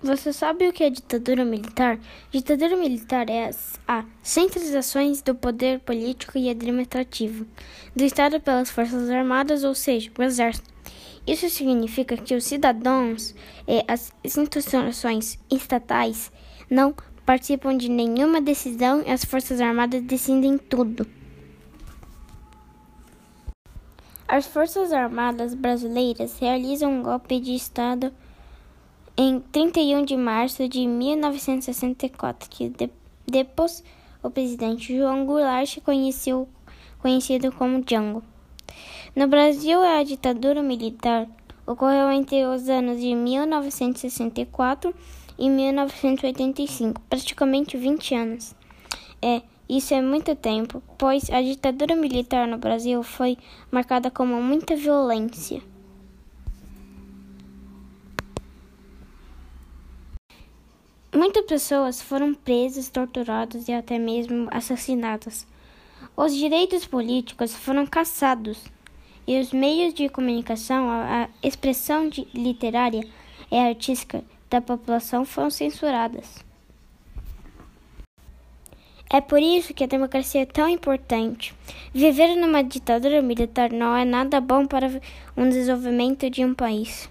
Você sabe o que é ditadura militar? Ditadura militar é a centralização do poder político e administrativo do Estado pelas Forças Armadas, ou seja, o Exército. Isso significa que os cidadãos e as instituições estatais não participam de nenhuma decisão e as Forças Armadas decidem tudo. As Forças Armadas brasileiras realizam um golpe de Estado em 31 de março de 1964, que de, depois o presidente João Goulart conheceu, conhecido como Django. No Brasil, a ditadura militar ocorreu entre os anos de 1964 e 1985, praticamente 20 anos. É, isso é muito tempo, pois a ditadura militar no Brasil foi marcada como muita violência. Muitas pessoas foram presas, torturadas e até mesmo assassinadas. Os direitos políticos foram cassados e os meios de comunicação, a expressão literária e artística da população foram censuradas. É por isso que a democracia é tão importante. Viver numa ditadura militar não é nada bom para o desenvolvimento de um país.